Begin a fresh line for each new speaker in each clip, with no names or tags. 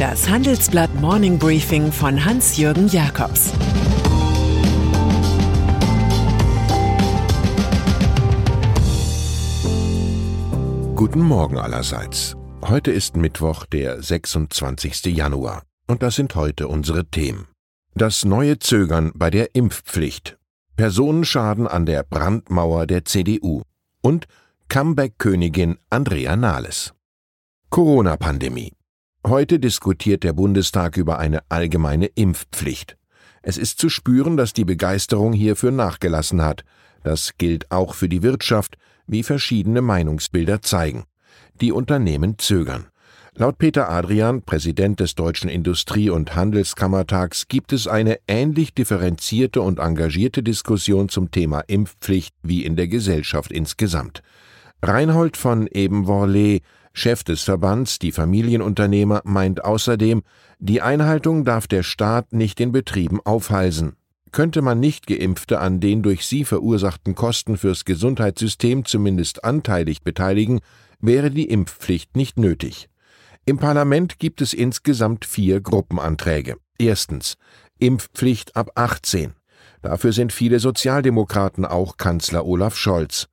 Das Handelsblatt Morning Briefing von Hans-Jürgen Jakobs
Guten Morgen allerseits. Heute ist Mittwoch, der 26. Januar. Und das sind heute unsere Themen. Das neue Zögern bei der Impfpflicht. Personenschaden an der Brandmauer der CDU. Und Comeback-Königin Andrea Nahles. Corona-Pandemie. Heute diskutiert der Bundestag über eine allgemeine Impfpflicht. Es ist zu spüren, dass die Begeisterung hierfür nachgelassen hat. Das gilt auch für die Wirtschaft, wie verschiedene Meinungsbilder zeigen. Die Unternehmen zögern. Laut Peter Adrian, Präsident des Deutschen Industrie- und Handelskammertags, gibt es eine ähnlich differenzierte und engagierte Diskussion zum Thema Impfpflicht wie in der Gesellschaft insgesamt. Reinhold von Ebenworlee, Chef des Verbands Die Familienunternehmer, meint außerdem, die Einhaltung darf der Staat nicht den Betrieben aufhalsen. Könnte man nicht Geimpfte an den durch sie verursachten Kosten fürs Gesundheitssystem zumindest anteilig beteiligen, wäre die Impfpflicht nicht nötig. Im Parlament gibt es insgesamt vier Gruppenanträge. Erstens Impfpflicht ab 18. Dafür sind viele Sozialdemokraten, auch Kanzler Olaf Scholz.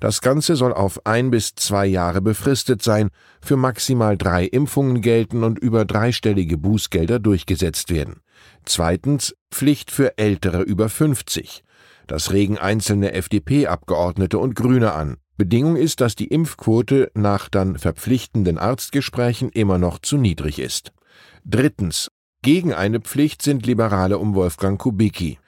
Das Ganze soll auf ein bis zwei Jahre befristet sein, für maximal drei Impfungen gelten und über dreistellige Bußgelder durchgesetzt werden. Zweitens Pflicht für Ältere über 50. Das regen einzelne FDP-Abgeordnete und Grüne an. Bedingung ist, dass die Impfquote nach dann verpflichtenden Arztgesprächen immer noch zu niedrig ist. Drittens gegen eine Pflicht sind Liberale um Wolfgang Kubicki.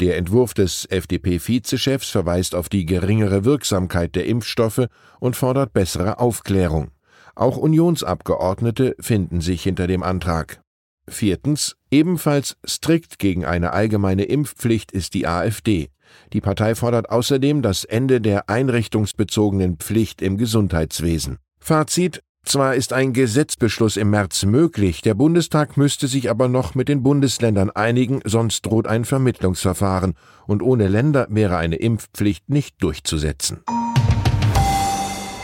Der Entwurf des FDP-Vizechefs verweist auf die geringere Wirksamkeit der Impfstoffe und fordert bessere Aufklärung. Auch Unionsabgeordnete finden sich hinter dem Antrag. Viertens. Ebenfalls strikt gegen eine allgemeine Impfpflicht ist die AfD. Die Partei fordert außerdem das Ende der einrichtungsbezogenen Pflicht im Gesundheitswesen. Fazit zwar ist ein Gesetzbeschluss im März möglich, der Bundestag müsste sich aber noch mit den Bundesländern einigen, sonst droht ein Vermittlungsverfahren, und ohne Länder wäre eine Impfpflicht nicht durchzusetzen.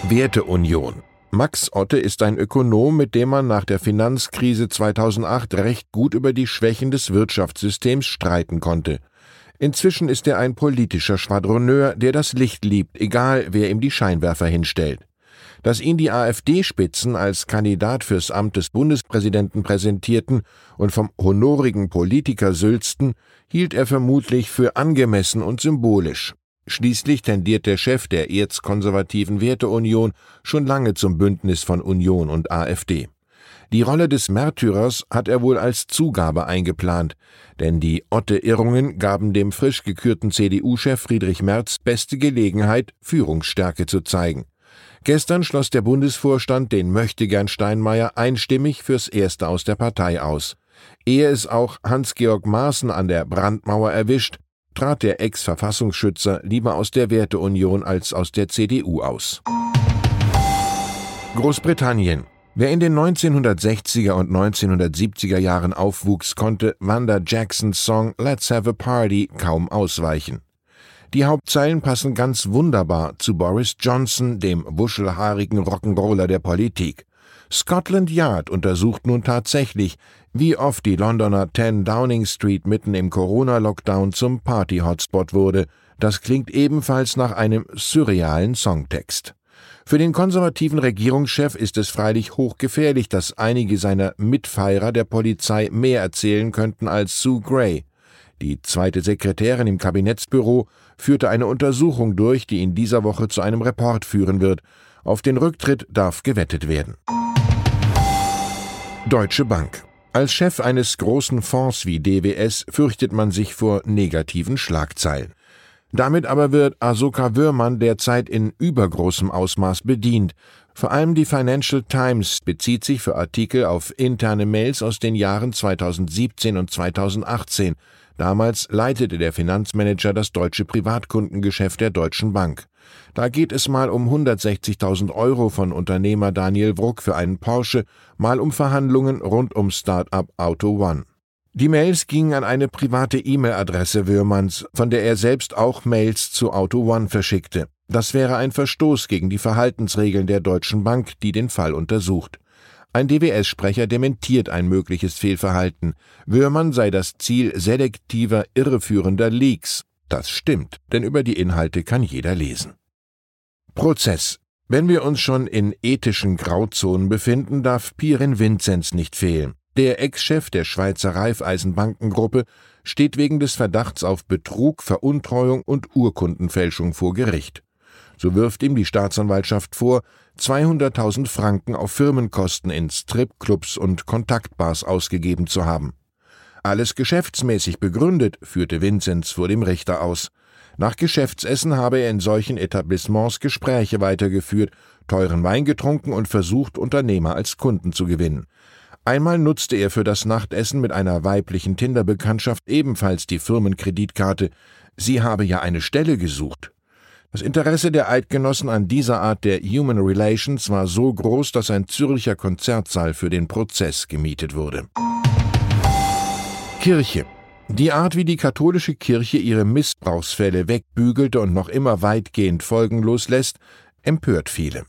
Werteunion Max Otte ist ein Ökonom, mit dem man nach der Finanzkrise 2008 recht gut über die Schwächen des Wirtschaftssystems streiten konnte. Inzwischen ist er ein politischer Schwadroneur, der das Licht liebt, egal wer ihm die Scheinwerfer hinstellt. Dass ihn die AfD-Spitzen als Kandidat fürs Amt des Bundespräsidenten präsentierten und vom honorigen Politiker sülzten, hielt er vermutlich für angemessen und symbolisch. Schließlich tendiert der Chef der erzkonservativen Werteunion schon lange zum Bündnis von Union und AfD. Die Rolle des Märtyrers hat er wohl als Zugabe eingeplant, denn die Otte-Irrungen gaben dem frisch gekürten CDU-Chef Friedrich Merz beste Gelegenheit, Führungsstärke zu zeigen. Gestern schloss der Bundesvorstand den Möchtegern Steinmeier einstimmig fürs Erste aus der Partei aus. Ehe es auch Hans-Georg Maaßen an der Brandmauer erwischt, trat der Ex-Verfassungsschützer lieber aus der Werteunion als aus der CDU aus. Großbritannien. Wer in den 1960er und 1970er Jahren aufwuchs, konnte Wanda Jacksons Song Let's Have a Party kaum ausweichen. Die Hauptzeilen passen ganz wunderbar zu Boris Johnson, dem wuschelhaarigen Rock'n'Roller der Politik. Scotland Yard untersucht nun tatsächlich, wie oft die Londoner 10 Downing Street mitten im Corona-Lockdown zum Party-Hotspot wurde. Das klingt ebenfalls nach einem surrealen Songtext. Für den konservativen Regierungschef ist es freilich hochgefährlich, dass einige seiner Mitfeierer der Polizei mehr erzählen könnten als Sue Gray. Die zweite Sekretärin im Kabinettsbüro führte eine Untersuchung durch, die in dieser Woche zu einem Report führen wird. Auf den Rücktritt darf gewettet werden. Deutsche Bank. Als Chef eines großen Fonds wie DWS fürchtet man sich vor negativen Schlagzeilen. Damit aber wird Asoka Würmann derzeit in übergroßem Ausmaß bedient. Vor allem die Financial Times bezieht sich für Artikel auf interne Mails aus den Jahren 2017 und 2018. Damals leitete der Finanzmanager das deutsche Privatkundengeschäft der Deutschen Bank. Da geht es mal um 160.000 Euro von Unternehmer Daniel Wruck für einen Porsche, mal um Verhandlungen rund um Start-up Auto One. Die Mails gingen an eine private E-Mail-Adresse Würmanns, von der er selbst auch Mails zu Auto One verschickte. Das wäre ein Verstoß gegen die Verhaltensregeln der Deutschen Bank, die den Fall untersucht. Ein DWS-Sprecher dementiert ein mögliches Fehlverhalten. Wöhrmann sei das Ziel selektiver, irreführender Leaks. Das stimmt, denn über die Inhalte kann jeder lesen. Prozess. Wenn wir uns schon in ethischen Grauzonen befinden, darf Pirin Vinzenz nicht fehlen. Der Ex-Chef der Schweizer Raiffeisenbankengruppe steht wegen des Verdachts auf Betrug, Veruntreuung und Urkundenfälschung vor Gericht. So wirft ihm die Staatsanwaltschaft vor, 200.000 Franken auf Firmenkosten in Stripclubs und Kontaktbars ausgegeben zu haben. Alles geschäftsmäßig begründet, führte Vinzenz vor dem Richter aus. Nach Geschäftsessen habe er in solchen Etablissements Gespräche weitergeführt, teuren Wein getrunken und versucht, Unternehmer als Kunden zu gewinnen. Einmal nutzte er für das Nachtessen mit einer weiblichen Tinderbekanntschaft ebenfalls die Firmenkreditkarte. Sie habe ja eine Stelle gesucht. Das Interesse der Eidgenossen an dieser Art der Human Relations war so groß, dass ein Zürcher Konzertsaal für den Prozess gemietet wurde. Kirche. Die Art, wie die katholische Kirche ihre Missbrauchsfälle wegbügelte und noch immer weitgehend folgenlos lässt, empört viele.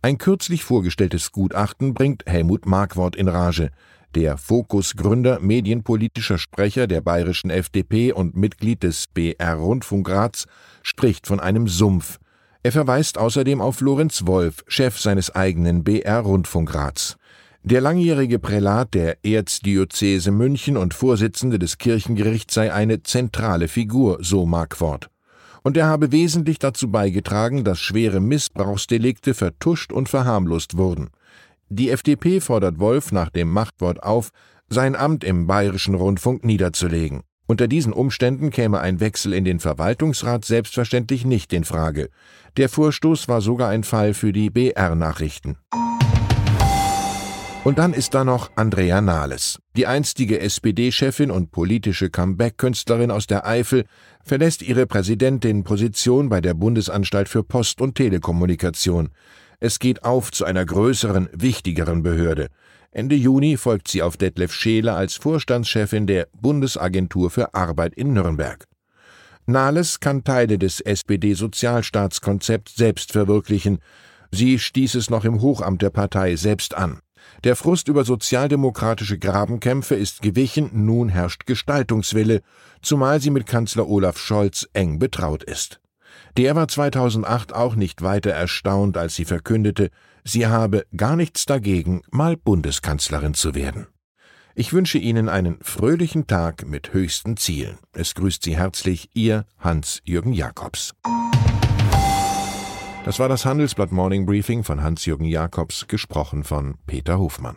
Ein kürzlich vorgestelltes Gutachten bringt Helmut Markwort in Rage. Der Fokus-Gründer, medienpolitischer Sprecher der bayerischen FDP und Mitglied des BR Rundfunkrats, spricht von einem Sumpf. Er verweist außerdem auf Lorenz Wolf, Chef seines eigenen BR Rundfunkrats. Der langjährige Prälat der Erzdiözese München und Vorsitzende des Kirchengerichts sei eine zentrale Figur, so Markwort. Und er habe wesentlich dazu beigetragen, dass schwere Missbrauchsdelikte vertuscht und verharmlost wurden. Die FDP fordert Wolf nach dem Machtwort auf, sein Amt im Bayerischen Rundfunk niederzulegen. Unter diesen Umständen käme ein Wechsel in den Verwaltungsrat selbstverständlich nicht in Frage. Der Vorstoß war sogar ein Fall für die BR-Nachrichten. Und dann ist da noch Andrea Nahles. Die einstige SPD-Chefin und politische Comeback-Künstlerin aus der Eifel verlässt ihre Präsidentin-Position bei der Bundesanstalt für Post- und Telekommunikation. Es geht auf zu einer größeren, wichtigeren Behörde. Ende Juni folgt sie auf Detlef Scheele als Vorstandschefin der Bundesagentur für Arbeit in Nürnberg. Nahles kann Teile des SPD-Sozialstaatskonzepts selbst verwirklichen. Sie stieß es noch im Hochamt der Partei selbst an. Der Frust über sozialdemokratische Grabenkämpfe ist gewichen, nun herrscht Gestaltungswille, zumal sie mit Kanzler Olaf Scholz eng betraut ist. Der war 2008 auch nicht weiter erstaunt, als sie verkündete, sie habe gar nichts dagegen, mal Bundeskanzlerin zu werden. Ich wünsche Ihnen einen fröhlichen Tag mit höchsten Zielen. Es grüßt Sie herzlich Ihr Hans-Jürgen Jakobs. Das war das Handelsblatt Morning Briefing von Hans-Jürgen Jakobs, gesprochen von Peter Hofmann.